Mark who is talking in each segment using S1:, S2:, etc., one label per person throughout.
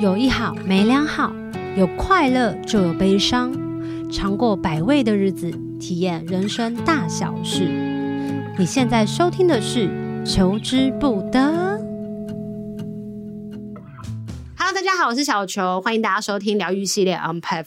S1: 有一好没两好，有快乐就有悲伤，尝过百味的日子，体验人生大小事。你现在收听的是《求之不得》。Hello，大家好，我是小球，欢迎大家收听疗愈系列《Unperfect》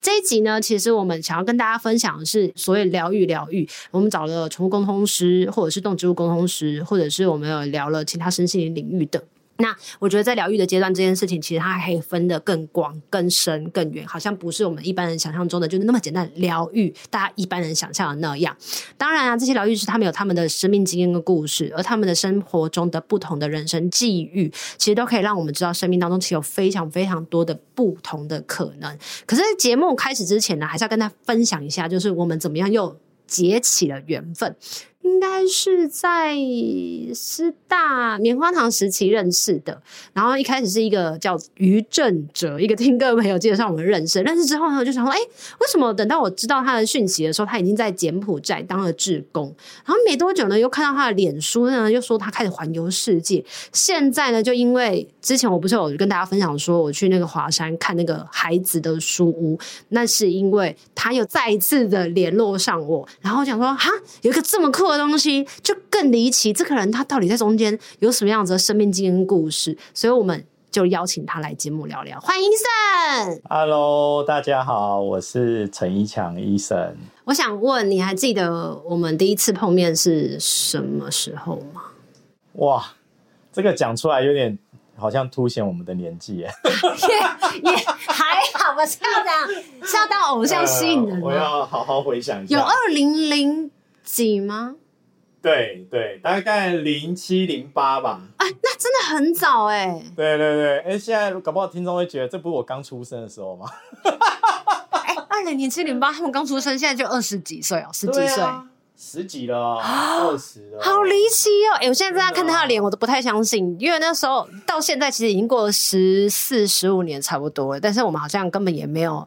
S1: 这一集呢。其实我们想要跟大家分享的是所谓疗愈疗愈。我们找了宠物沟通师，或者是动植物沟通师，或者是我们有聊了其他身心灵领域的。那我觉得在疗愈的阶段，这件事情其实它可以分得更广、更深、更远，好像不是我们一般人想象中的就是那么简单疗愈，大家一般人想象的那样。当然啊，这些疗愈师他们有他们的生命经验跟故事，而他们的生活中的不同的人生际遇，其实都可以让我们知道生命当中其实有非常非常多的不同的可能。可是，节目开始之前呢，还是要跟大家分享一下，就是我们怎么样又结起了缘分。应该是在师大棉花糖时期认识的，然后一开始是一个叫于正哲，一个听歌朋友介绍我们认识。认识之后呢，我就想说，哎，为什么等到我知道他的讯息的时候，他已经在柬埔寨当了志工？然后没多久呢，又看到他的脸书呢，又说他开始环游世界。现在呢，就因为之前我不是有跟大家分享说，我去那个华山看那个孩子的书屋，那是因为他又再一次的联络上我，然后我想说，哈，有一个这么酷的东西就更离奇，这个人他到底在中间有什么样子的生命经验故事？所以我们就邀请他来节目聊聊。欢迎医生
S2: ，Hello，大家好，我是陈一强医生。
S1: 我想问，你还记得我们第一次碰面是什么时候吗？
S2: 哇，这个讲出来有点好像凸显我们的年纪耶。
S1: 也也还好吧，是要这样，是要当偶像吸引人。
S2: 我要好好回想一下，
S1: 有二零零。几吗？
S2: 对对，大概零七零八吧。
S1: 啊，那真的很早哎。
S2: 对对对，哎，现在搞不好听众会觉得这不是我刚出生的时候吗？
S1: 哎，二零零七零八，他们刚出生，现在就二十几岁哦，十几岁，啊、十几了，二十了，好离奇哦！哎，我现在这样看他的脸，我都不太相信，因为那时候到现在其实已经过了十四、十五年差不多了，但是我们好像根本也没有。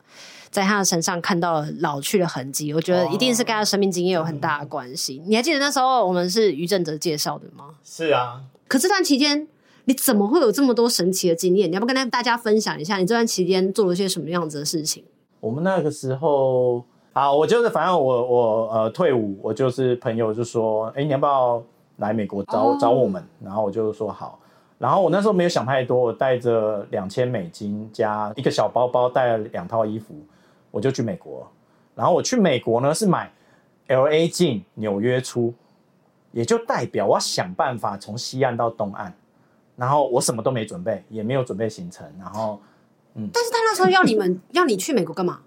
S1: 在他的身上看到了老去的痕迹，我觉得一定是跟他生命经验有很大的关系。你还记得那时候我们是于正哲介绍的吗？
S2: 是啊。
S1: 可这段期间你怎么会有这么多神奇的经验？你要不跟大家分享一下你这段期间做了些什么样子的事情？
S2: 我们那个时候啊，我就是反正我我呃退伍，我就是朋友就说，哎，你要不要来美国找、oh. 找我们？然后我就说好。然后我那时候没有想太多，我带着两千美金加一个小包包，带了两套衣服。我就去美国，然后我去美国呢是买 LA 进纽约出，也就代表我要想办法从西岸到东岸，然后我什么都没准备，也没有准备行程，然后嗯，
S1: 但是他那时候要你们 要你去美国干嘛？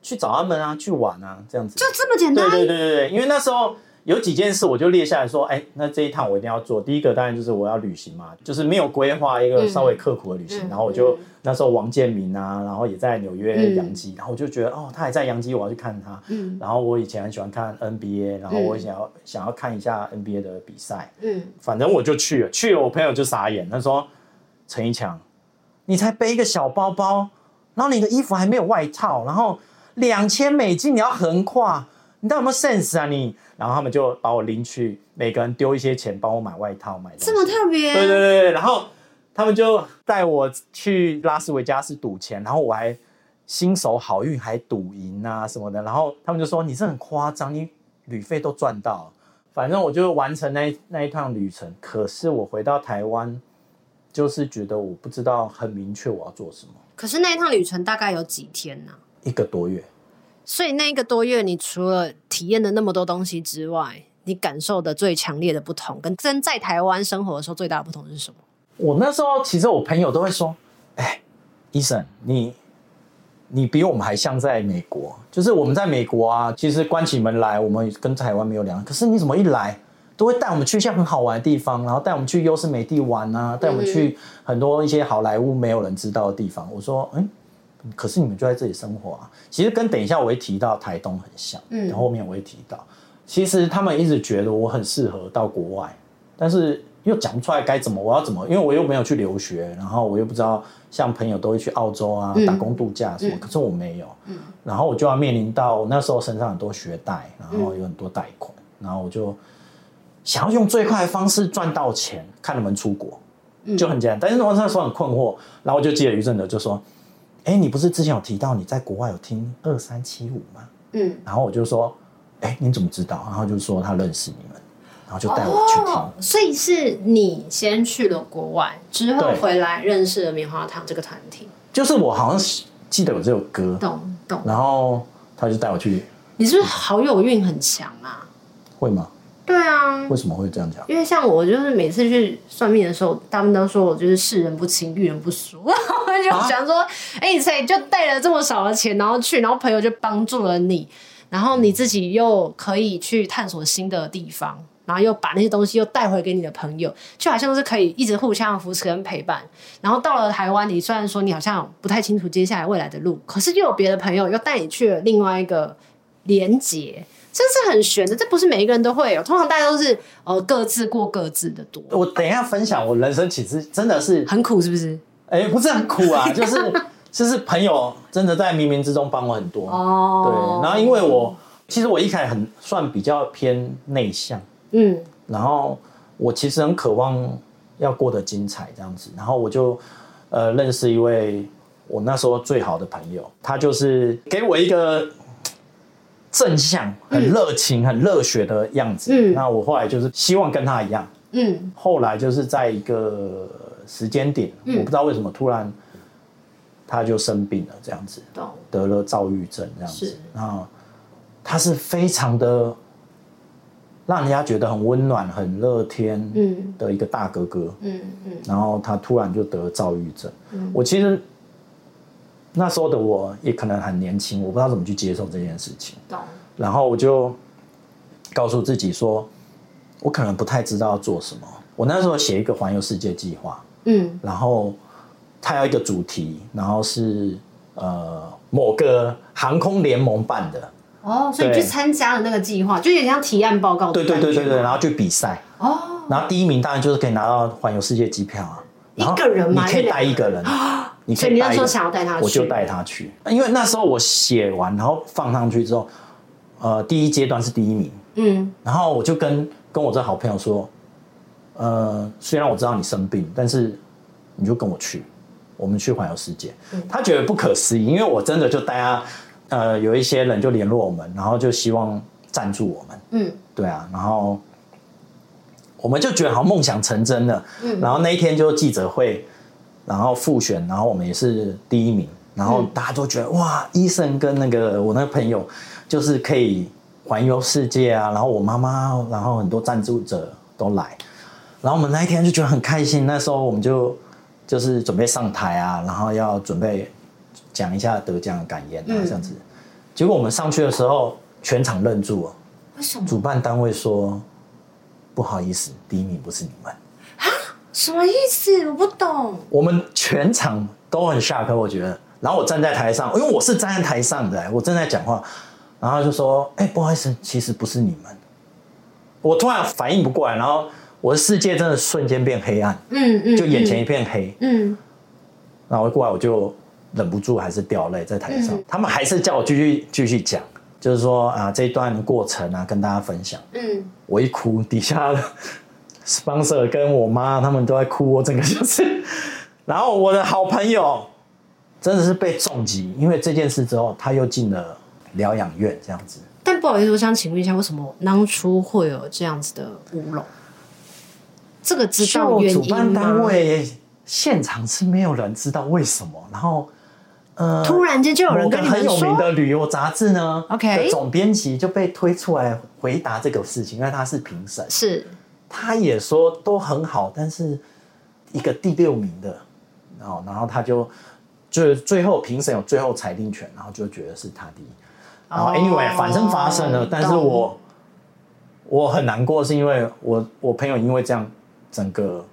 S2: 去找他们啊，去玩啊，这样子，
S1: 就这么简单？
S2: 对对对对对，因为那时候。有几件事我就列下来说，哎、欸，那这一趟我一定要做。第一个当然就是我要旅行嘛，就是没有规划一个稍微刻苦的旅行。嗯、然后我就、嗯、那时候王建民啊，然后也在纽约洋基，嗯、然后我就觉得哦，他还在洋基，我要去看他。嗯。然后我以前很喜欢看 NBA，然后我想要、嗯、想要看一下 NBA 的比赛。嗯。反正我就去了，去了我朋友就傻眼，他说：“陈一强，你才背一个小包包，然后你的衣服还没有外套，然后两千美金你要横跨。”你到底有没有 sense 啊你？然后他们就把我拎去，每个人丢一些钱帮我买外套，买
S1: 这么特别。
S2: 对对对，然后他们就带我去拉斯维加斯赌钱，然后我还新手好运还赌赢啊什么的，然后他们就说你这很夸张，你旅费都赚到。反正我就完成那那一趟旅程，可是我回到台湾，就是觉得我不知道很明确我要做什么。
S1: 可是那一趟旅程大概有几天呢？
S2: 一个多月。
S1: 所以那一个多月，你除了体验了那么多东西之外，你感受的最强烈的不同，跟真在台湾生活的时候最大的不同是什么？
S2: 我那时候其实我朋友都会说：“哎，医生，你你比我们还像在美国。就是我们在美国啊，其实关起门来，我们跟台湾没有两样。可是你怎么一来，都会带我们去一些很好玩的地方，然后带我们去优胜美地玩啊，带我们去很多一些好莱坞没有人知道的地方。”我说：“嗯。”可是你们就在这里生活啊，其实跟等一下我会提到台东很像，嗯，然后后面我会提到，其实他们一直觉得我很适合到国外，但是又讲不出来该怎么，我要怎么，因为我又没有去留学，然后我又不知道，像朋友都会去澳洲啊打工度假什么，可是我没有，嗯，然后我就要面临到那时候身上很多学贷，然后有很多贷款，然后我就想要用最快的方式赚到钱，看能不能出国。就很简单。但是我那时候很困惑，然后我就记得于正德就说：“哎、欸，你不是之前有提到你在国外有听二三七五吗？”嗯，然后我就说：“哎、欸，你怎么知道？”然后就说他认识你们，然后就带我去听、哦。
S1: 所以是你先去了国外，之后回来认识了棉花糖这个团体。
S2: 就是我好像记得有这首歌，
S1: 懂懂。
S2: 然后他就带我去。
S1: 你是不是好友运很强啊？
S2: 会吗？
S1: 对啊。
S2: 为什么会这样讲？
S1: 因为像我，就是每次去算命的时候，他们都说我就是世人不清，遇人不淑。我就想说，哎、啊，谁、欸、就带了这么少的钱，然后去，然后朋友就帮助了你，然后你自己又可以去探索新的地方，然后又把那些东西又带回给你的朋友，就好像是可以一直互相扶持跟陪伴。然后到了台湾，你虽然说你好像不太清楚接下来未来的路，可是又有别的朋友又带你去了另外一个。连接，这是很悬的，这不是每一个人都会有。通常大家都是呃各自过各自的多。
S2: 我等一下分享我人生其实真的是
S1: 很苦，是不是？
S2: 哎、欸，不是很苦啊，就是就是朋友真的在冥冥之中帮我很多哦。对，然后因为我其实我一开始很算比较偏内向，嗯，然后我其实很渴望要过得精彩这样子，然后我就呃认识一位我那时候最好的朋友，他就是给我一个。正向、很热情、嗯、很热血的样子。嗯，那我后来就是希望跟他一样。嗯，后来就是在一个时间点、嗯，我不知道为什么突然他就生病了，这样子，得了躁郁症，这样子。然后他是非常的让人家觉得很温暖、很乐天的一个大哥哥。嗯嗯。然后他突然就得了躁郁症。嗯，我其实。那时候的我也可能很年轻，我不知道怎么去接受这件事情。然后我就告诉自己说，我可能不太知道要做什么。我那时候写一个环游世界计划，嗯，然后它有一个主题，然后是呃某个航空联盟办的。
S1: 哦，所以你去参加了那个计划，就有点像提案报告。
S2: 对对对对对，然后去比赛。哦。然后第一名当然就是可以拿到环游世界机票啊。
S1: 一个人吗？
S2: 你可以带一个人。你
S1: 所以你那时候想要带他去，
S2: 我就带他去。因为那时候我写完，然后放上去之后，呃，第一阶段是第一名，嗯，然后我就跟跟我这好朋友说，呃，虽然我知道你生病，但是你就跟我去，我们去环游世界。嗯。他觉得不可思议，因为我真的就带他，呃，有一些人就联络我们，然后就希望赞助我们，嗯，对啊，然后我们就觉得好像梦想成真了，嗯，然后那一天就记者会。然后复选，然后我们也是第一名，然后大家都觉得、嗯、哇，Eason 跟那个我那个朋友就是可以环游世界啊，然后我妈妈，然后很多赞助者都来，然后我们那一天就觉得很开心。那时候我们就就是准备上台啊，然后要准备讲一下得奖的感言啊，这样子、嗯。结果我们上去的时候，全场愣住了。
S1: 为什么？
S2: 主办单位说不好意思，第一名不是你们。
S1: 什么意思？我不懂。
S2: 我们全场都很 shock，我觉得。然后我站在台上，因为我是站在台上的，我正在讲话，然后就说：“哎、欸，不好意思，其实不是你们。”我突然反应不过来，然后我的世界真的瞬间变黑暗，嗯嗯，就眼前一片黑，嗯。然后过来我就忍不住还是掉泪在台上、嗯，他们还是叫我继续继续讲，就是说啊这一段过程啊跟大家分享，嗯。我一哭，底下。Sponsor 跟我妈他们都在哭，我整个就是，然后我的好朋友真的是被重击，因为这件事之后他又进了疗养院这样子。
S1: 但不好意思，我想请问一下，为什么当初会有这样子的乌龙？这个知道原因吗？
S2: 主办单位现场是没有人知道为什么，然后呃，
S1: 突然间就有人跟你们说，
S2: 很有名的旅游杂志呢
S1: ，OK，
S2: 总编辑就被推出来回答这个事情，因为他是评审，
S1: 是。
S2: 他也说都很好，但是一个第六名的，然后然后他就就是最后评审有最后裁定权，然后就觉得是他第一。然后 anyway，反正发生了，哦、但是我我很难过，是因为我我朋友因为这样整个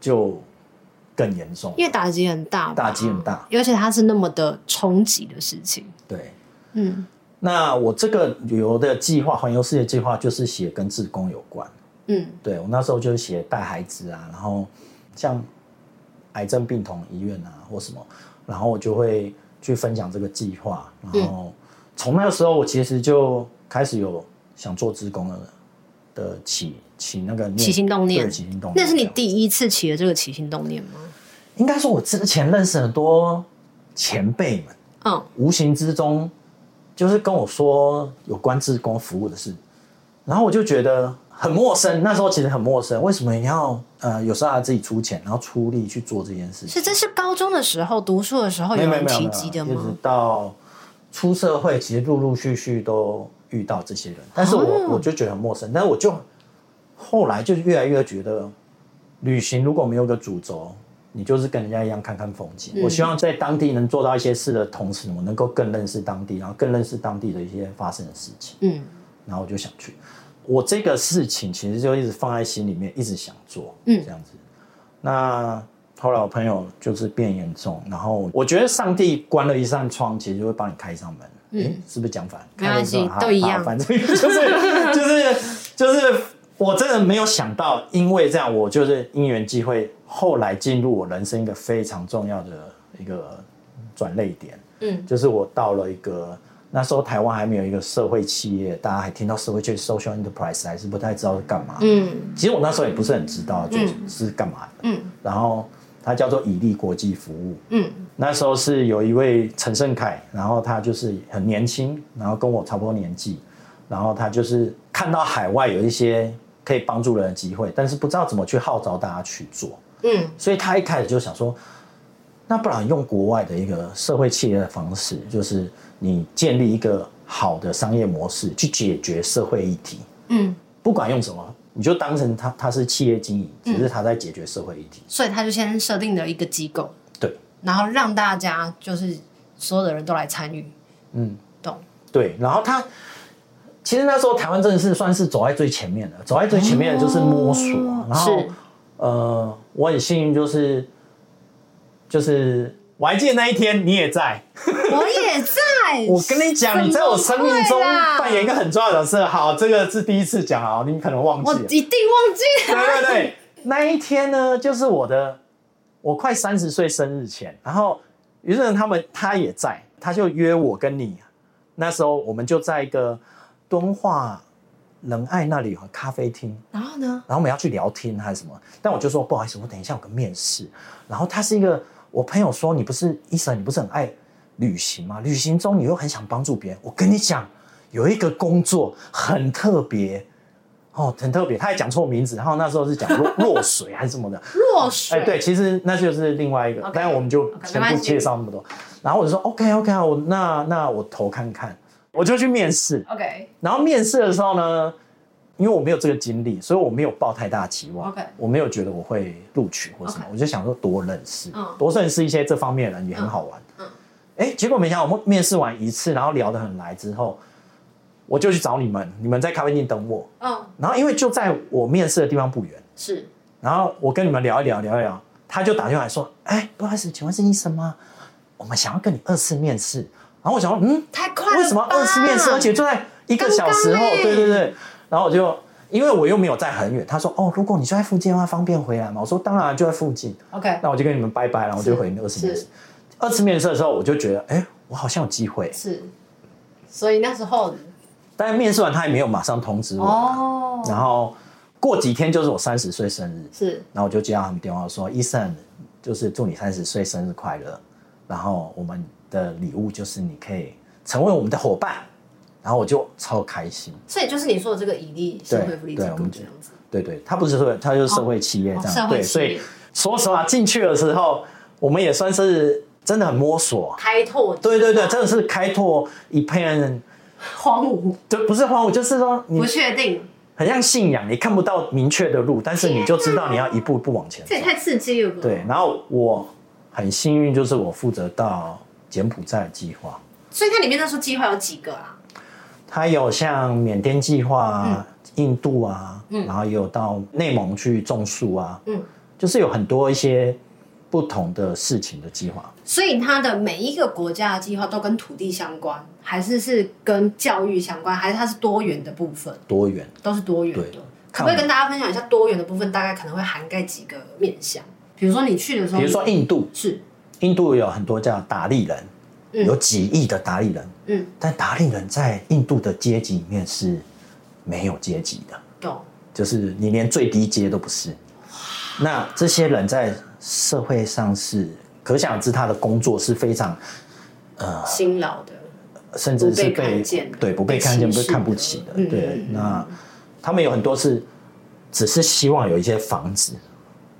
S2: 就更严重，
S1: 因为打击很大，
S2: 打击很大，
S1: 而且他是那么的冲击的事情。
S2: 对，嗯，那我这个旅游的计划，环游世界计划，就是写跟自工有关。嗯，对，我那时候就是写带孩子啊，然后像癌症病童医院啊或什么，然后我就会去分享这个计划，然后从那个时候我其实就开始有想做志工的的起起那个
S1: 起心动念，
S2: 起心动念，
S1: 那是你第一次起的这个起心动念吗？
S2: 应该说，我之前认识很多前辈们，嗯，无形之中就是跟我说有关志工服务的事，然后我就觉得很陌生。那时候其实很陌生，为什么你要呃，有时候自己出钱，然后出力去做这件事情？
S1: 是这是高中的时候读书的时候有人提及的吗？
S2: 一直到出社会，其实陆陆续续都遇到这些人，但是我、哦、我就觉得很陌生。但是我就后来就越来越觉得，旅行如果没有个主轴。你就是跟人家一样看看风景。嗯。我希望在当地能做到一些事的同时，我能够更认识当地，然后更认识当地的一些发生的事情。嗯，然后我就想去。我这个事情其实就一直放在心里面，一直想做。嗯，这样子。那后来我朋友就是变严重，然后我觉得上帝关了一扇窗，其实就会帮你开一扇门。嗯，是不是讲反？
S1: 没关系，都一样。
S2: 反正 就是就是就是。我真的没有想到，因为这样，我就是因缘际会，后来进入我人生一个非常重要的一个转捩点。嗯，就是我到了一个那时候台湾还没有一个社会企业，大家还听到社会企业 social enterprise 还是不太知道是干嘛。嗯，其实我那时候也不是很知道就是干嘛的。嗯，然后它叫做以利国际服务。嗯，那时候是有一位陈胜凯，然后他就是很年轻，然后跟我差不多年纪，然后他就是看到海外有一些。可以帮助人的机会，但是不知道怎么去号召大家去做。嗯，所以他一开始就想说，那不然用国外的一个社会企业的方式，就是你建立一个好的商业模式去解决社会议题。嗯，不管用什么，你就当成它它是企业经营，只是它在解决社会议题。
S1: 所以他就先设定了一个机构，
S2: 对，
S1: 然后让大家就是所有的人都来参与。嗯，懂。
S2: 对，然后他。其实那时候台湾真的是算是走在最前面的，走在最前面的就是摸索。哦、然后，呃，我很幸运，就是就是我还记得那一天你也在，
S1: 我也在。
S2: 我跟你讲，你在我生命中扮演一个很重要的角色。好，这个是第一次讲啊，你可能忘记了，
S1: 我一定忘记了。
S2: 对对对，那一天呢，就是我的我快三十岁生日前，然后于是他们他也在，他就约我跟你，那时候我们就在一个。敦化仁爱那里有个咖啡厅，
S1: 然后呢？
S2: 然后我们要去聊天还是什么？但我就说不好意思，我等一下有个面试。然后他是一个，我朋友说你不是医生，你不是很爱旅行吗？旅行中你又很想帮助别人。我跟你讲，有一个工作很特别哦，很特别。他还讲错名字，然后那时候是讲落落 水还是什么的
S1: 落水。
S2: 哎，对，其实那就是另外一个，但是我们就先不介绍那么多。然后我就说 OK OK 啊，我那那我投看看。我就去面试
S1: ，OK。
S2: 然后面试的时候呢，因为我没有这个经历，所以我没有抱太大期望，OK。我没有觉得我会录取或什么，我就想说多认识，多认识一些这方面的人也很好玩，嗯。哎，结果没想到我们面试完一次，然后聊得很来之后，我就去找你们，你们在咖啡店等我，嗯。然后因为就在我面试的地方不远，
S1: 是。
S2: 然后我跟你们聊一聊，聊一聊，他就打电话来说，哎，不好意思，请问是医生吗？我们想要跟你二次面试。然后我想说，嗯，
S1: 太快了，
S2: 为什么二次面试，而且就在一个小时后？对对对。然后我就，因为我又没有在很远，他说，哦，如果你就在附近的话，方便回来嘛。我说，当然就在附近。OK，那我就跟你们拜拜，然后我就回二次面试。二次面试的时候，我就觉得，哎，我好像有机会。
S1: 是，所以那时候，
S2: 但是面试完他也没有马上通知我。哦。然后过几天就是我三十岁生日。是。然后我就接到他们电话说，医生，就是祝你三十岁生日快乐。然后我们。的礼物就是你可以成为我们的伙伴，然后我就超开心。
S1: 所以就是你说的这个以利社会福利机构这样子。
S2: 对对，他不是社会他就是社会企业这样。哦哦、对，所以说实话进去的时候，我们也算是真的很摸索
S1: 开拓。
S2: 对对对，真的是开拓一片
S1: 荒芜。
S2: 对，不是荒芜，就是说你
S1: 不确定，
S2: 很像信仰，你看不到明确的路，但是你就知道你要一步一步往前走。
S1: 这也太刺激了。
S2: 对，然后我很幸运，就是我负责到。柬埔寨计划，
S1: 所以它里面那时候计划有几个啊？
S2: 它有像缅甸计划啊、嗯、印度啊，嗯，然后也有到内蒙去种树啊，嗯，就是有很多一些不同的事情的计划。
S1: 所以它的每一个国家的计划都跟土地相关，还是是跟教育相关，还是它是多元的部分？多元，都是多元的。可不可以跟大家分享一下多元的部分大概可能会涵盖几个面向？比如说你去的时候，
S2: 比如说印度
S1: 是。
S2: 印度有很多叫达利人，嗯、有几亿的达利人，嗯，但达利人在印度的阶级里面是没有阶级的，
S1: 懂，
S2: 就是你连最低阶都不是。那这些人在社会上是可想而知，他的工作是非常呃
S1: 辛劳的，
S2: 甚至是被，
S1: 不被看见
S2: 对不被看见、
S1: 被
S2: 被看不起的。
S1: 嗯
S2: 对，那他们有很多是只是希望有一些房子、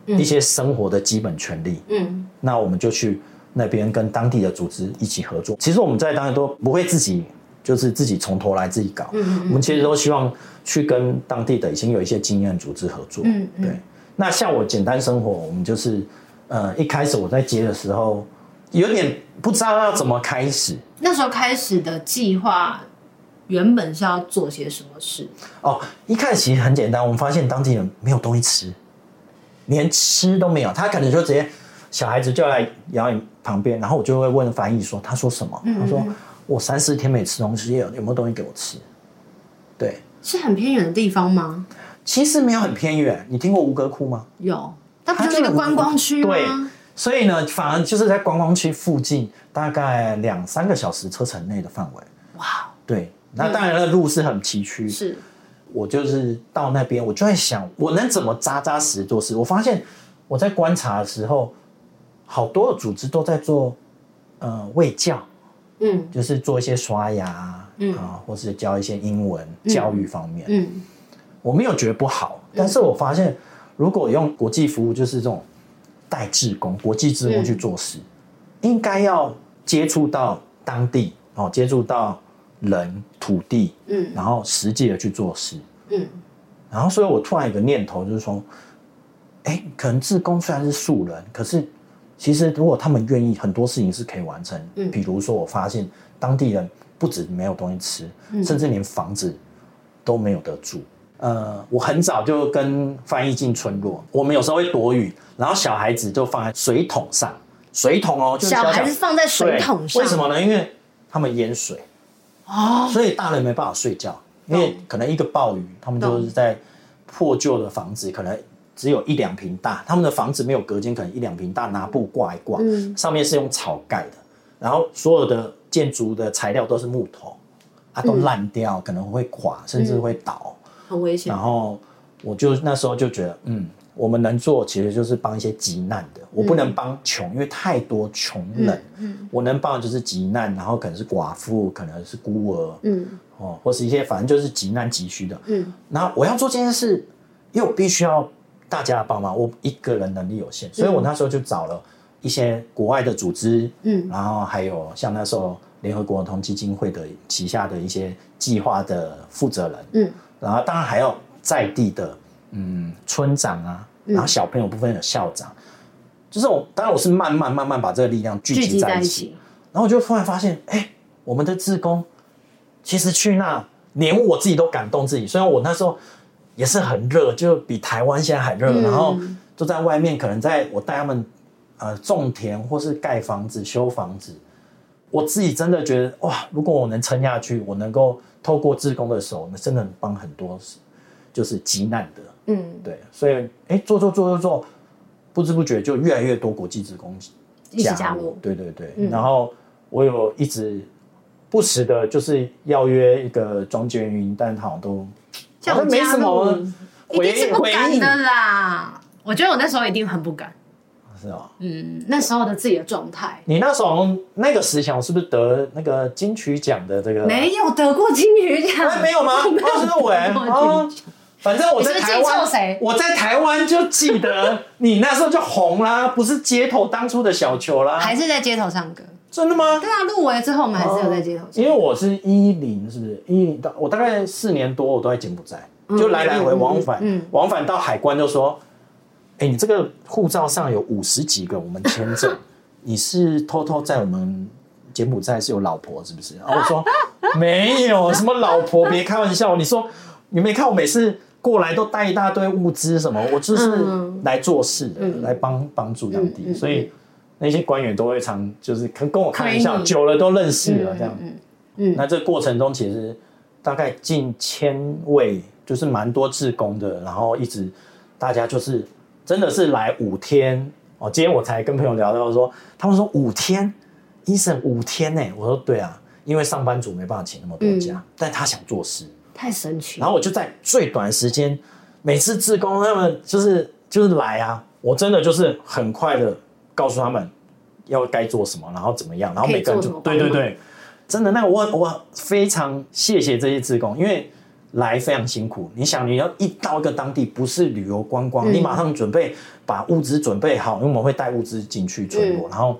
S1: 嗯
S2: 一些生活的基本权利。
S1: 嗯
S2: 那我们就去那边跟当地的组织一起合作。其实我们在当地都不会自己就是自己从头来自己搞，
S1: 嗯
S2: 我们其实都希望去跟当地的已经有一些经验组织合作。
S1: 嗯嗯
S2: 对。那像我简单生活，我们就是呃一开始我在接的时候，有点不知道要怎么开始。
S1: 那时候开始的计划原本是要做些什么事？
S2: 哦，一开始其实很简单，我们发现当地人没有东西吃，连吃都没有，他可能就直接小孩子就在摇椅旁边，然后我就会问翻译说他说什么，
S1: 嗯
S2: 他说我三四天没吃东西，有有没有东西给我吃？对，
S1: 是很偏远的地方吗？
S2: 其实没有很偏远，你听过吴哥窟吗？
S1: 有，它不就是一个观光区吗？
S2: 对，所以呢，反而就是在观光区附近，大概两三个小时车程内的范围。
S1: 哇，
S2: 对，那当然那路是很崎岖。
S1: 是，
S2: 我就是到那边，我就在想，我能怎么扎扎实实做事？我发现我在观察的时候，好多的组织都在做呃卫教，
S1: 嗯。
S2: 就是做一些刷牙，嗯。啊，或是教一些英文教育方面。
S1: 嗯。
S2: 我没有觉得不好，但是我发现，如果用国际服务，就是这种代志工、国际志工去做事，应该要接触到当地哦，接触到人、土地，
S1: 嗯。
S2: 然后实际的去做事。
S1: 嗯。
S2: 然后，所以我突然有个念头，就是说，哎，可能志工虽然是素人，可是其实如果他们愿意，很多事情是可以完成。
S1: 嗯
S2: 比如说，我发现当地人不止没有东西吃，
S1: 嗯
S2: 甚至连房子都没有得住。呃，我很早就跟翻译进村落，我们有时候会躲雨，然后小孩子就放在水桶上，水桶哦，就是
S1: 小
S2: 小
S1: 孩子放在水桶上，
S2: 为什么呢？因为他们淹水。
S1: 哦，
S2: 所以大人没办法睡觉，因为可能一个暴雨，他们就是在破旧的房子，可能只有一两平大，他们的房子没有隔间，可能一两平大，拿布挂一挂，
S1: 嗯
S2: 上面是用草盖的，然后所有的建筑的材料都是木头，啊，都烂掉，可能会垮，甚至会倒，
S1: 很危险
S2: 然。后我就那时候就觉得，嗯。我们能做其实就是帮一些急难的，我不能帮穷，因为太多穷人。
S1: 嗯
S2: 我能帮的就是急难，然后可能是寡妇，可能是孤儿，
S1: 嗯
S2: 哦，或是一些反正就是急难急需的。
S1: 嗯
S2: 那我要做这件事，因为我必须要大家的帮忙，我一个人能力有限，所以我那时候就找了一些国外的组织，
S1: 嗯。
S2: 然后还有像那时候联合国儿童基金会的旗下的一些计划的负责人，
S1: 嗯。
S2: 然后当然还有在地的嗯村长啊，然后小朋友部分有校长，就是我当然我是慢慢慢慢把这个力量聚
S1: 聚集
S2: 集在一起，
S1: 在一起，
S2: 然后我就突然发现，哎，我们的志工其实去那连我自己都感动自己，虽然我那时候也是很热，就比台湾现在还热，
S1: 嗯。
S2: 然后就在外面，可能在我带他们呃种田或是盖房子、修房子，我自己真的觉得哇，如果我能撑下去，我能够透过自工的手，那真的能帮很多就是急难的，
S1: 嗯。
S2: 对，所以哎做做做做做，不知不觉就越来越多国际职工
S1: 一起加入
S2: 对对对，
S1: 嗯
S2: 然后我有一直不时的，就是邀约一个庄建云，但好像都好像没什么
S1: 一
S2: 回
S1: 定是不敢的，啦。我觉得我那时候一定很不敢。
S2: 是啊。
S1: 嗯，那时候的自己的状态
S2: 你那时候那个时期是不是得那个金曲奖的这个？
S1: 没有得过金曲奖，
S2: 哎，没有吗？
S1: 没有
S2: 哦，是 我反正我在台
S1: 湾
S2: 我在台湾就记得你那时候就红啦，不是街头当初的小球啦，
S1: 还是在街头唱歌。
S2: 真的吗？
S1: 对啊，入围之后我们还是有在街头唱。
S2: 因为我是一零，是不是一零到我大概四年多，我都在柬埔寨，就来来回往返，往返到海关就说，哎、你这个护照上有五十几个我们签证，你是偷偷在我们柬埔寨是有老婆是不是？然后我说没有什么老婆，别开玩笑。你说你没看我每次过来都带一大堆物资什么，我就是
S1: 嗯
S2: 来做事的，
S1: 嗯
S2: 来帮帮助当地，
S1: 嗯嗯
S2: 所以。那些官员都会常就是跟跟我开玩笑，久了都认识了这样。
S1: 嗯嗯
S2: 那这个过程中，其实大概近千位，就是蛮多志工的，然后一直大家就是真的是来五天哦。今天我才跟朋友聊到说，他们说五天，医生五天呢？我说对啊，因为上班族没办法请那么多假，
S1: 嗯
S2: 但他想做事，
S1: 太神奇。
S2: 然后我就在最短时间，每次志工他们就是就是来啊，我真的就是很快的告诉他们要该做什么，然后怎么样，然后每个人就对对对，真的那个我我非常谢谢这些志工，因为。来非常辛苦，你想你要一到一个当地，不是旅游观光，嗯、你马上准备把物资准备好，因为我们会带物资进去村落，嗯、然后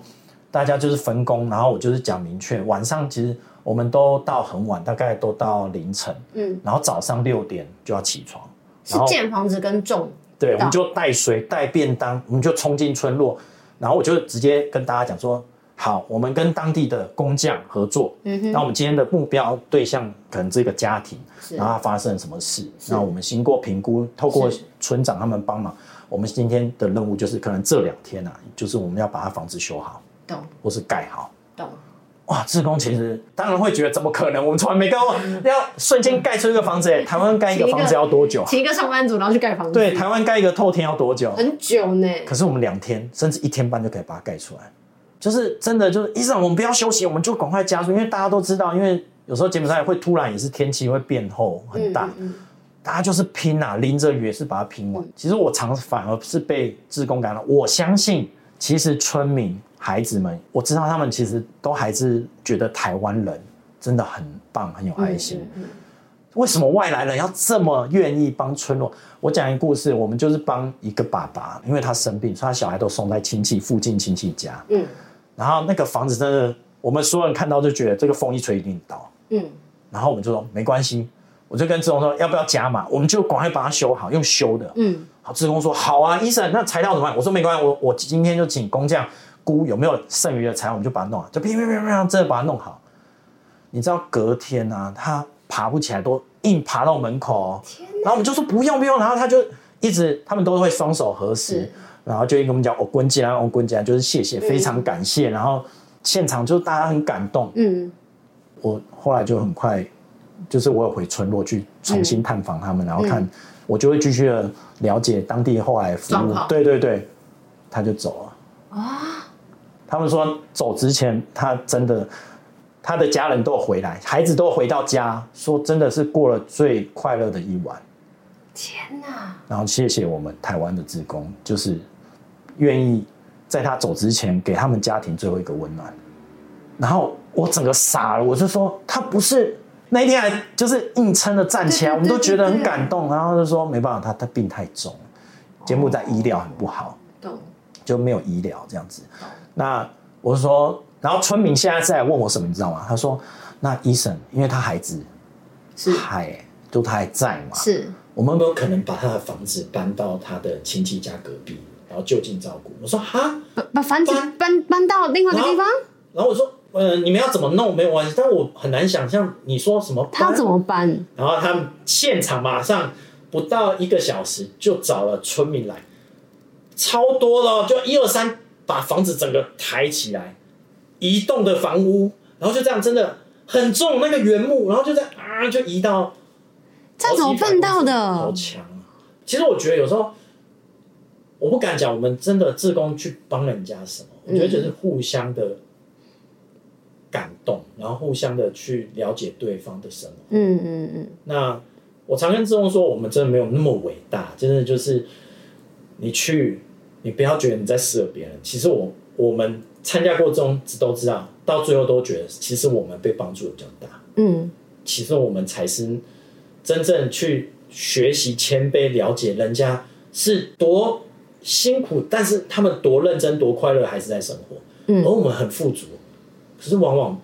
S2: 大家就是分工，然后我就是讲明确，晚上其实我们都到很晚，大概都到凌晨，嗯，然后早上六点就要起床，
S1: 是建房子跟种，
S2: 对，我们就带水带便当，我们就冲进村落，然后我就直接跟大家讲说。好，我们跟当地的工匠合作。嗯哼。那我们今天的目标对象可能这个家庭，然后他发生了什么事？那我们经过评估，透过村长他们帮忙，我们今天的任务就是可能这两天啊，就是我们要把它房子修好，懂？或是盖好，懂？哇，志工其实当然会觉得怎么可能？我们从来没干过，要瞬间盖出一个房子，台湾盖一个房子要多久？
S1: 请一个上班族然后去盖房子？
S2: 对，台湾盖一个透天要多久？
S1: 很久呢。
S2: 可是我们两天甚至一天半就可以把它盖出来。就是真的，就是医生，我们不要休息，我们就赶快加速，因为大家都知道，因为有时候柬埔寨会突然也是天气会变厚很大，嗯嗯、大家就是拼啊，淋着雨也是把它拼完。嗯、其实我常反而是被志工感染，我相信其实村民孩子们，我知道他们其实都还是觉得台湾人真的很棒，很有爱心。嗯嗯嗯、为什么外来人要这么愿意帮村落？我讲一个故事，我们就是帮一个爸爸，因为他生病，所以他小孩都送在亲戚附近亲戚家。嗯。然后那个房子真的，我们所有人看到就觉得这个风一吹一定倒。嗯，然后我们就说没关系，我就跟志工说要不要加码，我们就赶快把它修好，用修的。嗯，好，志工说好啊，医生，那材料怎么办？我说没关系，我我今天就请工匠估有没有剩余的材料，我们就把它弄好，就啪啪啪啪真的把它弄好。你知道隔天啊，他爬不起来，都硬爬到门口。然后我们就说不用不用，然后他就一直，他们都会双手合十。然后就跟我们讲，哦，滚起来，哦，滚起来，就是谢谢，非常感谢。然后现场就大家很感动。嗯，我后来就很快，就是我有回村落去重新探访他们，然后看我就会继续的了解当地后来服务。对对对，他就走了。啊，他们说走之前，他真的他的家人都回来，孩子都回到家，说真的是过了最快乐的一晚。天哪！然后谢谢我们台湾的职工，就是。愿意在他走之前给他们家庭最后一个温暖，然后我整个傻了，我就说他不是那一天还就是硬撑着站起来，我们都觉得很感动，然后就说没办法，他他病太重，柬埔寨医疗很不好，就没有医疗这样子。那我就说，然后村民现在在问我什么，你知道吗？他说，那医生，因为他孩子是还都他还在嘛，是我们有没有可能把他的房子搬到他的亲戚家隔壁？然后就近照顾。我说哈，
S1: 把把房子搬搬，搬到另外一个地方。
S2: 然后我说，呃，你们要怎么弄没有关系，但我很难想象你说什么
S1: 他怎么搬？
S2: 然后他们现场马上不到一个小时就找了村民来，超多了，就一二三把房子整个抬起来，移动的房屋，然后就这样真的很重那个原木，然后就这样啊就移到。
S1: 这怎么办到的？
S2: 好强啊！其实我觉得有时候。我不敢讲，我们真的志工去帮人家什么？我觉得就是互相的感动，嗯、然后互相的去了解对方的生活。嗯嗯嗯。那我常跟志工说，我们真的没有那么伟大，真的就是你去，你不要觉得你在适合别人。其实我我们参加过志工都知道，到最后都觉得，其实我们被帮助的比较大。嗯。其实我们才是真正去学习谦卑，了解人家是多。辛苦，但是他们多认真、多快乐，还是在生活。嗯，而我们很富足，可是往往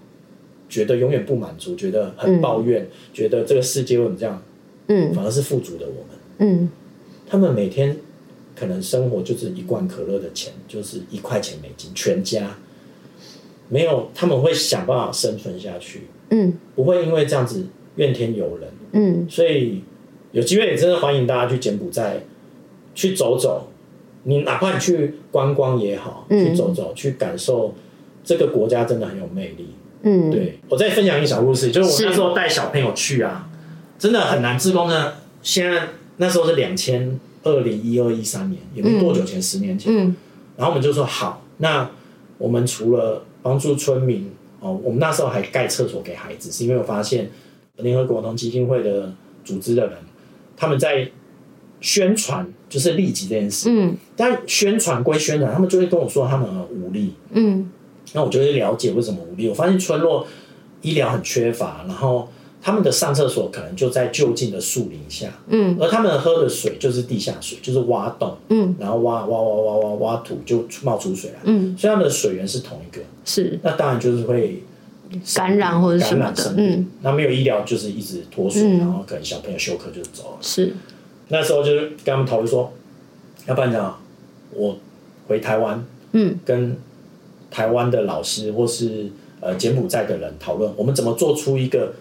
S2: 觉得永远不满足，觉得很抱怨，嗯、觉得这个世界为什么这样？嗯，反而是富足的我们。嗯，他们每天可能生活就是一罐可乐的钱，就是一块钱美金，全家没有，他们会想办法生存下去。嗯，不会因为这样子怨天尤人。嗯，所以有机会也真的欢迎大家去柬埔寨去走走。你哪怕你去观光也好，嗯、去走走，去感受这个国家真的很有魅力。嗯，对，我再分享一个小故事，就是我那时候带小朋友去啊，真的很难。自工呢，现在那时候是两千二零一二一三年，也没多久前，十、嗯、年前。嗯，然后我们就说好，那我们除了帮助村民哦，我们那时候还盖厕所给孩子，是因为我发现联合国儿童基金会的组织的人，他们在宣传就是利己这件事。
S1: 嗯，
S2: 但宣传归宣传，他们就会跟我说他们很无力。
S1: 嗯，
S2: 那我就会了解为什么无力。我发现村落医疗很缺乏，然后他们的上厕所可能就在就近的树林下。
S1: 嗯，
S2: 而他们喝的水就是地下水，就是挖洞。
S1: 嗯，
S2: 然后挖挖挖挖挖挖土就冒出水来。
S1: 嗯，
S2: 所以他们的水源是同一个。
S1: 是。
S2: 那当然就是会。
S1: 感染或者什么的，嗯，
S2: 那没有医疗就是一直脱水，嗯，然后可能小朋友休克就走了。
S1: 是，
S2: 那时候就是跟他们讨论说，要不然我回台湾，
S1: 嗯，
S2: 跟台湾的老师或是呃柬埔寨的人讨论，我们怎么做出一个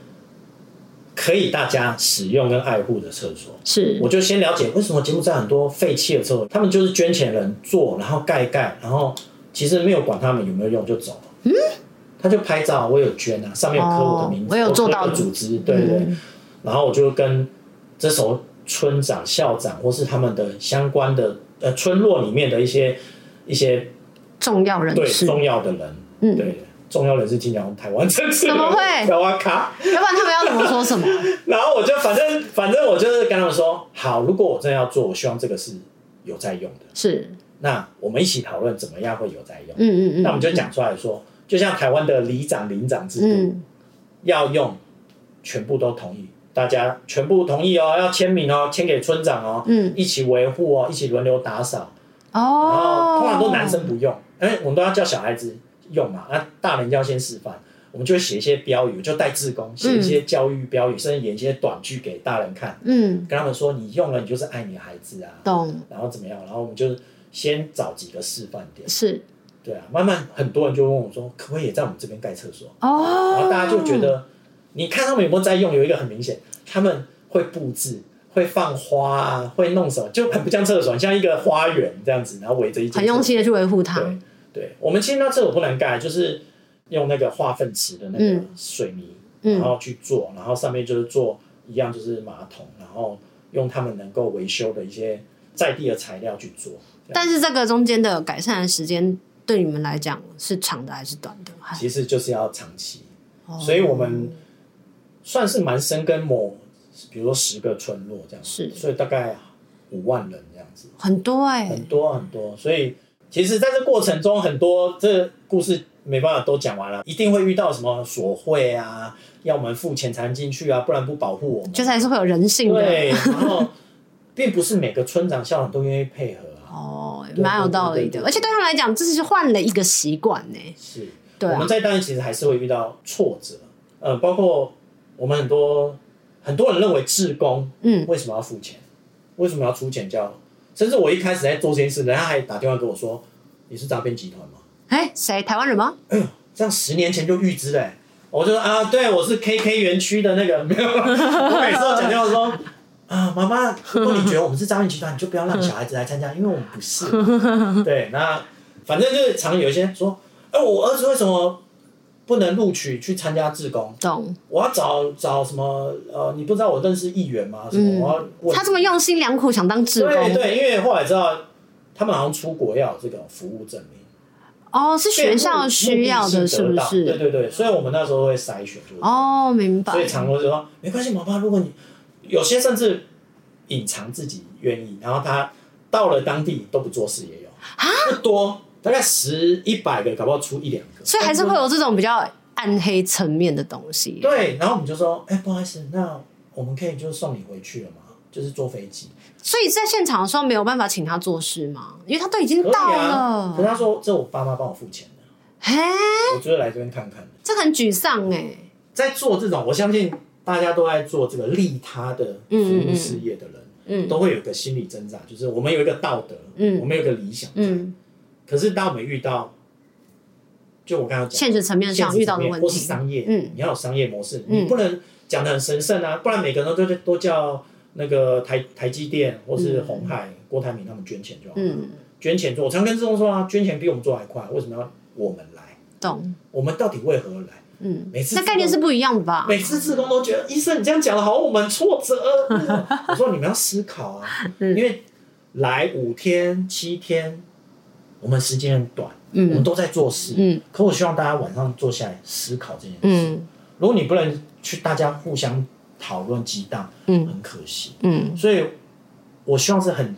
S2: 可以大家使用跟爱护的厕所。
S1: 是，
S2: 我就先了解为什么柬埔寨很多废弃的厕所，他们就是捐钱人做，然后盖盖，然后其实没有管他们有没有用就走了。嗯。他就拍照，我有捐啊，上面有刻我的名字，
S1: 哦、我有做到
S2: 组织，对对。然后我就跟这时候村长、校长或是他们的相关的呃村落里面的一些一些
S1: 重要人士，
S2: 对重要的人，嗯，对重要人士经常台湾政治
S1: 怎么会？
S2: 台湾卡，
S1: 要不然他们要怎么说什么？
S2: 然后我就反正反正我就是跟他们说，好，如果我真的要做，我希望这个是有在用的，
S1: 是。
S2: 那我们一起讨论怎么样会有在用，
S1: 嗯嗯嗯。
S2: 那我们就讲出来说。就像台湾的里长、邻长制度，嗯，要用全部都同意，大家全部同意哦，要签名哦，签给村长哦，嗯，一起维护哦，一起轮流打扫，哦，然后通常都男生不用，哎，我们都要叫小孩子用嘛，那大人要先示范，我们就会写一些标语，就带志工写一些教育标语，嗯，甚至演一些短剧给大人看，嗯，跟他们说你用了，你就是爱你的孩子啊，
S1: 懂，
S2: 然后怎么样，然后我们就先找几个示范点，
S1: 是。
S2: 对啊，慢慢很多人就问我说，可不可以也在我们这边盖厕所？哦，然后大家就觉得，你看他们有没有在用？有一个很明显，他们会布置，会放花啊，会弄什么，就很不像厕所，像一个花园这样子，然后围着一。
S1: 很用心的去维护它。
S2: 对，对，我们其实那厕所不能盖，就是用那个化粪池的那个水泥，嗯，然后去做，然后上面就是做一样，就是马桶，然后用他们能够维修的一些在地的材料去做。
S1: 但是这个中间的改善的时间。对你们来讲是长的还是短的？
S2: 其实就是要长期，哦、所以我们算是蛮深耕某，比如说十个村落这样子，是，所以大概五万人这样子，
S1: 很多哎、欸，
S2: 很多很多。所以其实在这过程中，很多这故事没办法都讲完了，一定会遇到什么索贿啊，要我们付钱才能进去啊，不然不保护我们，
S1: 就是还是会有人性的。
S2: 对，然后并不是每个村长、校长都愿意配合。
S1: 哦，蛮有道理的，而且对他们来讲，这是换了一个习惯呢。
S2: 是，对、啊，我们在当然其实还是会遇到挫折，呃，包括我们很多很多人认为志工，嗯，为什么要付钱？为什么要出钱叫？甚至我一开始在做这件事，人家还打电话跟我说：“你是诈骗集团吗？”
S1: 哎，谁？台湾人吗？
S2: 哎呦，这样十年前就预知嘞！我就说啊，对，我是 KK 园区的那个，没有，我每次都讲电话说。啊，妈妈，如果你觉得我们是诈骗集团，你就不要让小孩子来参加，因为我们不是。对，那反正就是常有一些说，哎、欸，我儿子为什么不能录取去参加志工？
S1: 懂？
S2: 我要找找什么？呃，你不知道我认识议员吗？什么？我要问
S1: 他这么用心良苦想当志工？
S2: 对对，因为后来知道他们好像出国要有这个服务证明。
S1: 哦，是学校需要的，是不是？
S2: 对对对，所以我们那时候会筛选，就是
S1: 哦，明白。
S2: 所以常会就说，没关系，妈妈，如果你。有些甚至隐藏自己愿意，然后他到了当地都不做事也有啊，不多，大概十一百个，搞不好出一两个，
S1: 所以还是会有这种比较暗黑层面的东西。
S2: 对，然后我们就说，哎、欸，不好意思，那我们可以就送你回去了吗？就是坐飞机。
S1: 所以在现场的时候没有办法请他做事吗？因为他都已经到了。
S2: 可、啊、他说，这我爸妈帮我付钱的，
S1: 嘿，
S2: 我就是来这边看看。
S1: 这很沮丧哎，
S2: 在做这种，我相信。大家都在做这个利他的服务事业的人，嗯，嗯，都会有一个心理挣扎，就是我们有一个道德，嗯，我们有一个理想，嗯，可是当我们遇到，就我刚刚讲，
S1: 现实层面上遇到的问题，
S2: 或是商业，嗯，你要有商业模式，嗯，你不能讲的很神圣啊，不然每个人都都叫那个台台积电或是红海、嗯、郭台铭他们捐钱就好，嗯，捐钱做，我常跟志工说啊，捐钱比我们做还快，为什么要我们来？懂？我们到底为何而来？
S1: 嗯，每次那概念是不一样的吧？
S2: 每次志工都觉得，医生你这样讲的好，我们挫折。我说你们要思考啊，因为来五天七天，我们时间很短，嗯，我们都在做事，嗯。可我希望大家晚上坐下来思考这件事。嗯，如果你不能去大家互相讨论激荡，
S1: 嗯
S2: 很可惜，
S1: 嗯
S2: 所以我希望是很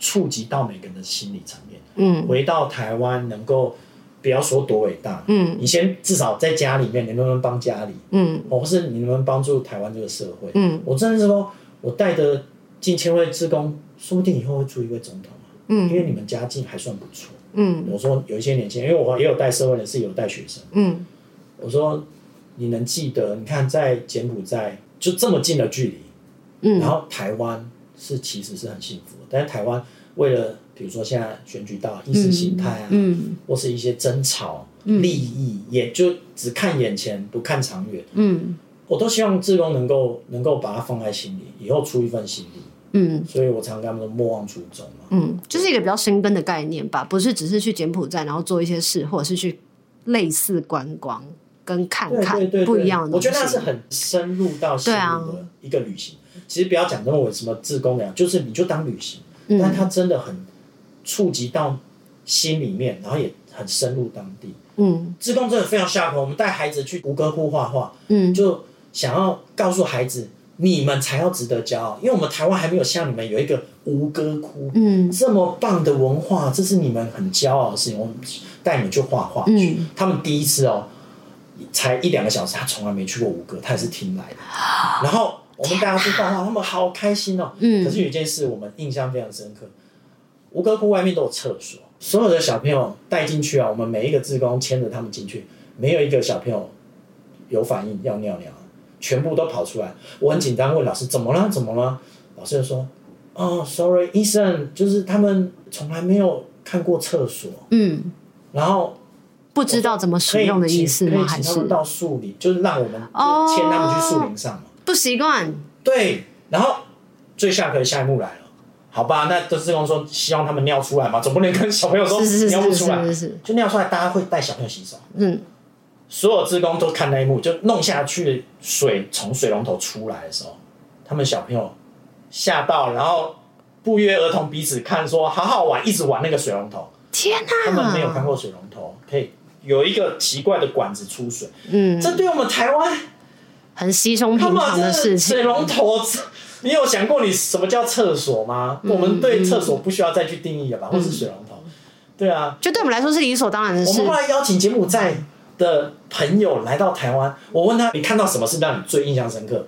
S2: 触及到每个人的心理层面。
S1: 嗯
S2: 回到台湾能够不要说多伟大，
S1: 嗯
S2: 你先至少在家里面，你能不能帮家里，
S1: 嗯
S2: 或是你能不能帮助台湾这个社会？
S1: 嗯
S2: 我真的是说，我带的近千位职工，说不定以后会出一位总统啊，因
S1: 嗯
S2: 为你们家境还算不错。
S1: 嗯
S2: 我说有一些年轻人，因为我也有带社会人士，也有带学生。
S1: 嗯
S2: 我说你能记得，你看在柬埔寨就这么近的距离，
S1: 嗯
S2: 然后台湾是其实是很幸福的，但是台湾为了比如说现在选举到意识形态啊，
S1: 嗯
S2: 或是一些争吵、利益，也就只看眼前不看长远。
S1: 嗯
S2: 我都希望志工能够能够把它放在心里，以后出一份心力。
S1: 嗯
S2: 所以我常跟他们说莫忘初衷嘛。
S1: 嗯，就是一个比较深根的概念吧，不是只是去柬埔寨然后做一些事，或者是去类似观光跟看看不一样的。
S2: 我觉得那是很深入到心的一个旅行。其实不要讲那么什么自工那样，就是你就当旅行，
S1: 嗯
S2: 但它真的很触及到心里面，然后也很深入当地。
S1: 嗯
S2: 自工真的非常下口，我们带孩子去吴哥窟画画，
S1: 嗯
S2: 就想要告诉孩子，你们才要值得骄傲，因为我们台湾还没有像你们有一个吴哥窟。
S1: 嗯
S2: 这么棒的文化，这是你们很骄傲的事情。我们带你们去画画去，
S1: 嗯
S2: 他们第一次哦，才一两个小时，他从来没去过吴哥，他也是听来的。然后我们大家去画画，他们好开心哦。
S1: 嗯
S2: 可是有一件事我们印象非常深刻，吴哥窟外面都有厕所，所有的小朋友带进去啊，我们每一个志工牵着他们进去，没有一个小朋友有反应要尿尿，全部都跑出来。我很紧张，问老师怎么了？怎么了？老师就说：“哦，sorry，医生，就是他们从来没有看过厕所，
S1: 嗯，
S2: 然后
S1: 不知道怎么
S2: 可以
S1: 使用的意思吗？还是
S2: 到树林，就是让我们牵他们去树林上嘛。
S1: 不习惯？
S2: 对，然后最下课的下一幕来了。好吧，那这志工说希望他们尿出来嘛，总不能跟小朋友说
S1: 是是是
S2: 尿不出来，
S1: 是是是，
S2: 就尿出来，大家会带小朋友洗手。
S1: 嗯
S2: 所有职工都看那一幕，就弄下去水从水龙头出来的时候，他们小朋友吓到，然后不约而同彼此看说好好玩，一直玩那个水龙头。
S1: 天哪！
S2: 他们没有看过水龙头，可以有一个奇怪的管子出水，
S1: 嗯，
S2: 这对我们台湾
S1: 很稀
S2: 松
S1: 平常的事情。
S2: 水龙头，你有想过你什么叫厕所吗？
S1: 嗯
S2: 我们对厕所不需要再去定义了吧？或是水龙头？对啊，
S1: 就对我们来说是理所当然的事
S2: 我们。后来邀请柬埔寨的朋友来到台湾，我问他：“你看到什么是让你最印象深刻？”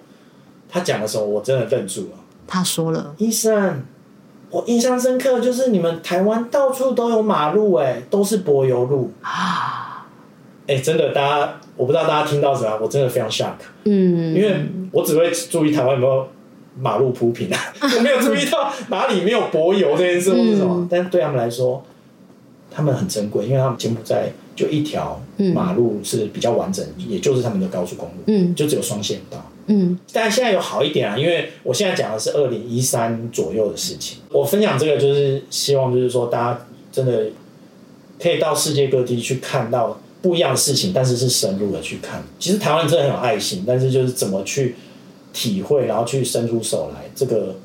S2: 他讲的时候，我真的愣住了。
S1: 他说了，
S2: 医生，我印象深刻就是你们台湾到处都有马路，哎，都是柏油路啊！哎，真的，大家我不知道大家听到什么，我真的非常 shock，
S1: 嗯，
S2: 因为我只会注意台湾有没有马路铺平啊，我 没有注意到哪里没有柏油这件事或是什么。
S1: 嗯
S2: 但对他们来说，他们很珍贵，因为他们柬埔寨就一条马路是比较完整，也就是他们的高速公路，
S1: 嗯
S2: 就只有双线道。
S1: 嗯
S2: 但现在有好一点啊，因为我现在讲的是二零一三左右的事情。我分享这个就是希望，就是说大家真的可以到世界各地去看到不一样的事情，但是是深入的去看。其实台湾人真的很有爱心，但是就是怎么去体会，然后去伸出手来，这个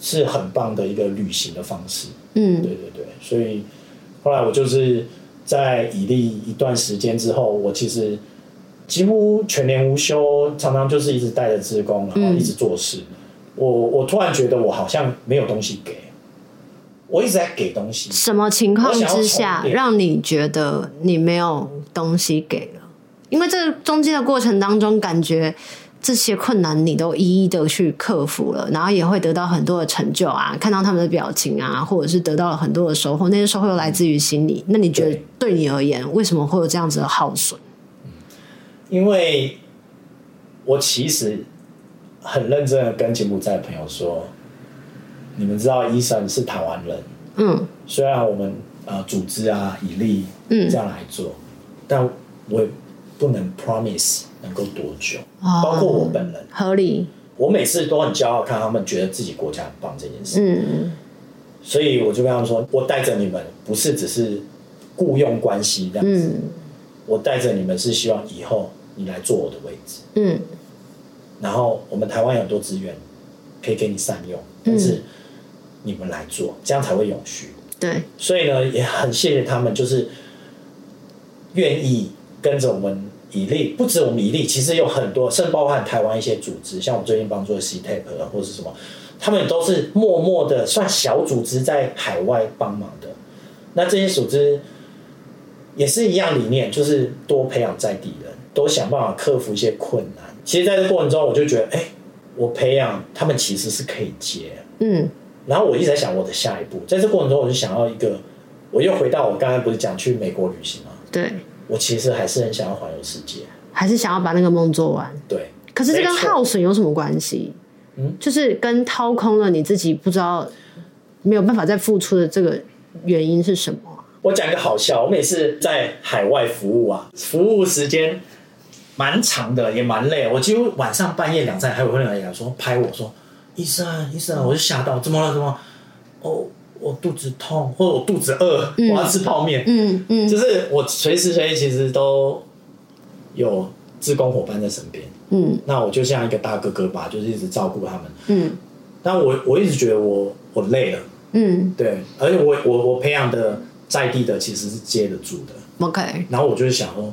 S2: 是很棒的一个旅行的方式。
S1: 嗯
S2: 对对对，所以后来我就是在以利一段时间之后，我其实几乎全年无休，常常就是一直带着职工，然后一直做事。我我突然觉得我好像没有东西给，我一直在给东西。
S1: 什么情况之下让你觉得你没有东西给了？因为这中间的过程当中，感觉这些困难你都一一的去克服了，然后也会得到很多的成就啊，看到他们的表情啊，或者是得到了很多的收获，那些收获又来自于心里。那你觉得
S2: 对
S1: 对你而言，为什么会有这样子的耗损？
S2: 因为我其实很认真的跟柬埔寨的朋友说，你们知道医生是台湾人，
S1: 嗯
S2: 虽然我们呃组织啊以利
S1: 嗯
S2: 这样来做，但我也不能 promise 能够多久，
S1: 哦。
S2: 包括我本人，
S1: 合理，
S2: 我每次都很骄傲看他们觉得自己国家很棒这件事，
S1: 嗯。
S2: 所以我就跟他们说，我带着你们不是只是雇佣关系这样子，
S1: 嗯。
S2: 我带着你们是希望以后你来坐我的位置，
S1: 嗯。
S2: 然后我们台湾有很多资源可以给你善用，但是你们来做，这样才会永续。
S1: 对，
S2: 所以呢，也很谢谢他们，就是愿意跟着我们以利，不止我们以利，其实有很多，甚至包含台湾一些组织，像我们最近帮助的 CTAP 啊或者是什么，他们都是默默的算小组织在海外帮忙的。那这些组织也是一样理念，就是多培养在地人，多想办法克服一些困难。其实在这过程中，我就觉得，哎、欸，我培养他们其实是可以接，嗯。然后我一直在想我的下一步，在这过程中，我就想要一个，我又回到我刚才不是讲去美国旅行吗？
S1: 对。
S2: 我其实还是很想要环游世界，
S1: 还是想要把那个梦做完。
S2: 对，
S1: 可是这跟耗损有什么关系？嗯，就是跟掏空了你自己，不知道没有办法再付出的这个原因是什么？
S2: 我讲一个好笑，我每次在海外服务啊，服务时间蛮长的，也蛮累。我几乎晚上半夜两三点还有客人来说拍我说：“医生，医生，我就吓到，怎么了？怎么？哦。”我肚子痛，或者我肚子饿，嗯、我要吃泡面。嗯嗯，就是我随时随地其实都有志工伙伴在身边。嗯，那我就像一个大哥哥吧，就是一直照顾他们。嗯，但我我一直觉得我我累了。嗯，对，而且我我我培养的在地的其实是接得住的。
S1: OK，
S2: 然后我就是想说，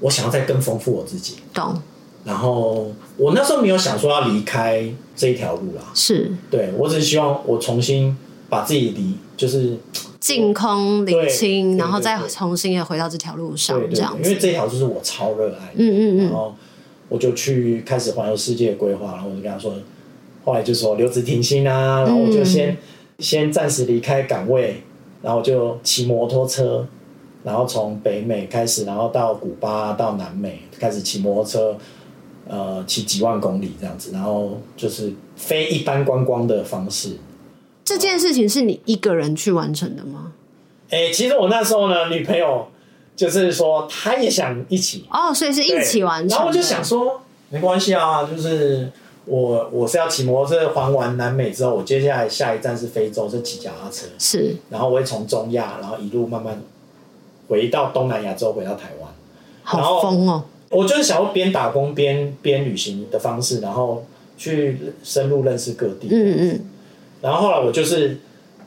S2: 我想要再更丰富我自己。
S1: 懂。
S2: 然后我那时候没有想说要离开这一条路啦。
S1: 是。
S2: 对，我只是希望我重新。把自己离就是
S1: 净空理清，然后再重新的回到这条路上，这样子。
S2: 因为这条就是我超热爱的，嗯嗯嗯。然后我就去开始环游世界规划，然后我就跟他说，后来就说留职停薪啊，然后我就先、嗯、先暂时离开岗位，然后就骑摩托车，然后从北美开始，然后到古巴到南美开始骑摩托车，呃，骑几万公里这样子，然后就是非一般观光的方式。
S1: 这件事情是你一个人去完成的吗？
S2: 哎、欸，其实我那时候呢，女朋友就是说她也想一起
S1: 哦，所以是一起完成。
S2: 然后我就想说，没关系啊，就是我我是要骑摩托车环完南美之后，我接下来下一站是非洲，是骑脚踏车
S1: 是，
S2: 然后我会从中亚，然后一路慢慢回到东南亚之后回到台湾，
S1: 好疯哦！
S2: 我就是想要边打工边边旅行的方式，然后去深入认识各地。嗯嗯。然后后来我就是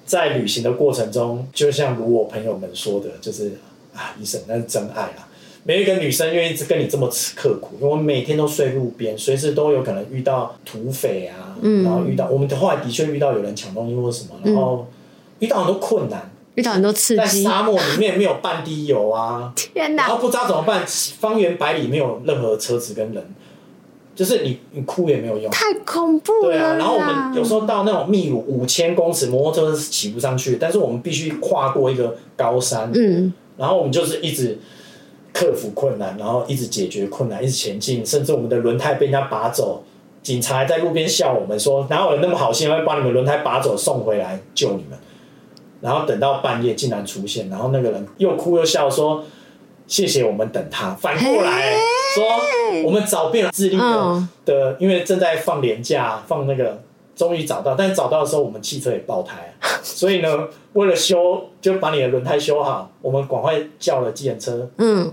S2: 在旅行的过程中，就像如我朋友们说的，就是啊，医生那是真爱啊！没有一个女生愿意跟你这么刻苦，因为我每天都睡路边，随时都有可能遇到土匪啊，嗯、然后遇到我们后来的确遇到有人抢东西或什么，然后遇到很多困难，
S1: 遇到很多刺激，
S2: 在沙漠里面没有半滴油啊，
S1: 天哪！
S2: 然后不知道怎么办，方圆百里没有任何车子跟人。就是你，你哭也没有用，
S1: 太恐怖了。
S2: 对啊，然后我们有时候到那种秘鲁五千公尺，摩托车是骑不上去，但是我们必须跨过一个高山。嗯，然后我们就是一直克服困难，然后一直解决困难，一直前进，甚至我们的轮胎被人家拔走，警察还在路边笑我们说：“哪有人那么好心会把你们轮胎拔走送回来救你们？”然后等到半夜竟然出现，然后那个人又哭又笑说。谢谢我们等他，反过来说，我们找遍了智利的、嗯、的，因为正在放年假，放那个，终于找到，但是找到的时候，我们汽车也爆胎，所以呢，为了修，就把你的轮胎修好，我们赶快叫了计程车，嗯，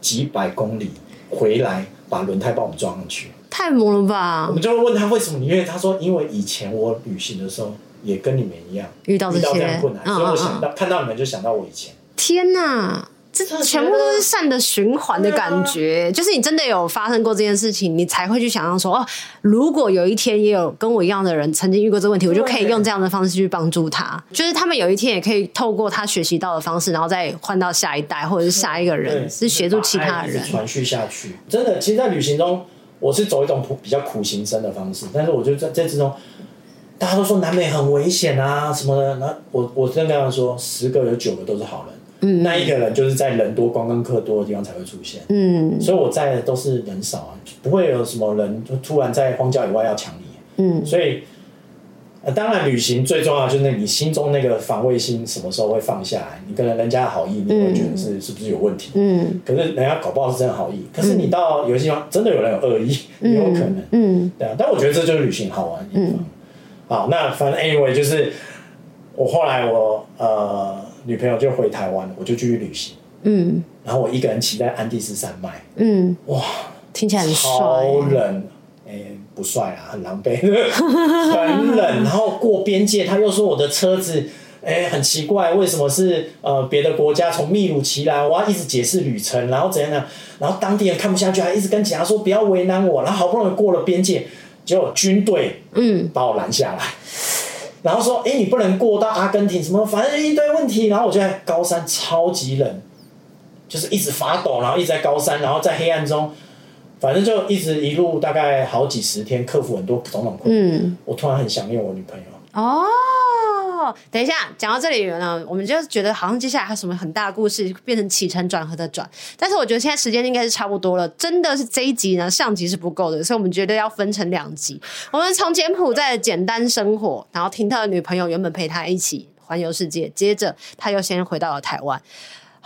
S2: 几百公里回来，把轮胎帮我们装上去，
S1: 太猛了吧？
S2: 我们就会问他为什么？因为他说，因为以前我旅行的时候也跟你们一样遇到遇到这样困难，嗯、所以我想到、嗯、看到你们就想到我以前。
S1: 天哪！这全部都是善的循环的感觉，就是你真的有发生过这件事情，你才会去想象说，哦，如果有一天也有跟我一样的人曾经遇过这个问题，我就可以用这样的方式去帮助他。就是他们有一天也可以透过他学习到的方式，然后再换到下一代或者是下一个人，是协助其他人
S2: 传续下去。真的，其实，在旅行中，我是走一种比较苦行僧的方式，但是我觉得在这之中，大家都说南美很危险啊什么的，那我我真的跟他说，十个有九个都是好人。嗯，那一个人就是在人多、观光客多的地方才会出现。嗯，所以我在的都是人少啊，不会有什么人突然在荒郊野外要抢你。嗯，所以，呃，当然旅行最重要就是你心中那个防卫心什么时候会放下来？你跟人家的好意，你会觉得是是不是有问题？嗯，可是人家搞不好是真的好意，可是你到有些地方真的有人有恶意，也有可能。嗯，对啊，但我觉得这就是旅行好玩的地方。好，那反正 anyway 就是我后来我呃。女朋友就回台湾，我就继续旅行。嗯，然后我一个人骑在安第斯山脉。嗯，哇，
S1: 听起来很帅。
S2: 超冷，哎、欸，不帅啊，很狼狈，很冷。然后过边界，他又说我的车子哎，很奇怪，为什么是呃别的国家从秘鲁骑来，我要一直解释旅程，然后怎样呢？然后当地人看不下去，还一直跟警察说不要为难我，然后好不容易过了边界，结果军队嗯把我拦下来，嗯、然后说哎你不能过到阿根廷，什么反正一堆问题，然后我就在高山超级冷，就是一直发抖，然后一直在高山，然后在黑暗中。反正就一直一路大概好几十天，克服很多种种困难。嗯，我突然很想念我女朋友。
S1: 哦，等一下，讲到这里呢，我们就觉得好像接下来还有什么很大的故事变成起承转合的转。但是我觉得现在时间应该是差不多了，真的是这一集呢，上集是不够的，所以我们觉得要分成两集。我们从柬埔寨的简单生活，然后听他的女朋友原本陪他一起环游世界，接着他又先回到了台湾。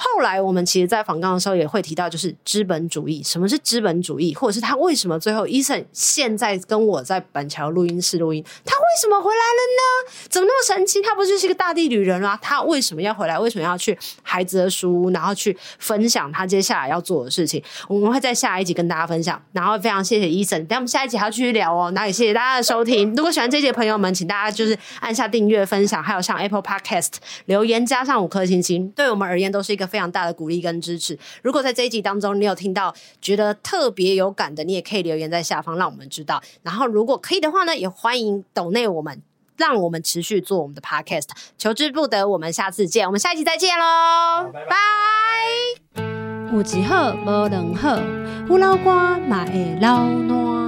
S1: 后来我们其实，在访港的时候也会提到，就是资本主义。什么是资本主义？或者是他为什么最后，Eason 现在跟我在板桥录音室录音，他为什么回来了呢？怎么那么神奇？他不就是一个大地旅人啊？他为什么要回来？为什么要去孩子的书屋，然后去分享他接下来要做的事情？我们会在下一集跟大家分享。然后非常谢谢 Eason，等我们下一集还要继续聊哦。那也谢谢大家的收听。如果喜欢这集的朋友们，请大家就是按下订阅、分享，还有上 Apple Podcast 留言，加上五颗星星，对我们而言都是一个非常大的鼓励跟支持。如果在这一集当中你有听到觉得特别有感的，你也可以留言在下方，让我们知道。然后如果可以的话呢，也欢迎抖内我们，让我们持续做我们的 Podcast。求之不得，我们下次见，我们下一集再见喽，拜拜。有一好无两好，有老瓜嘛会老烂。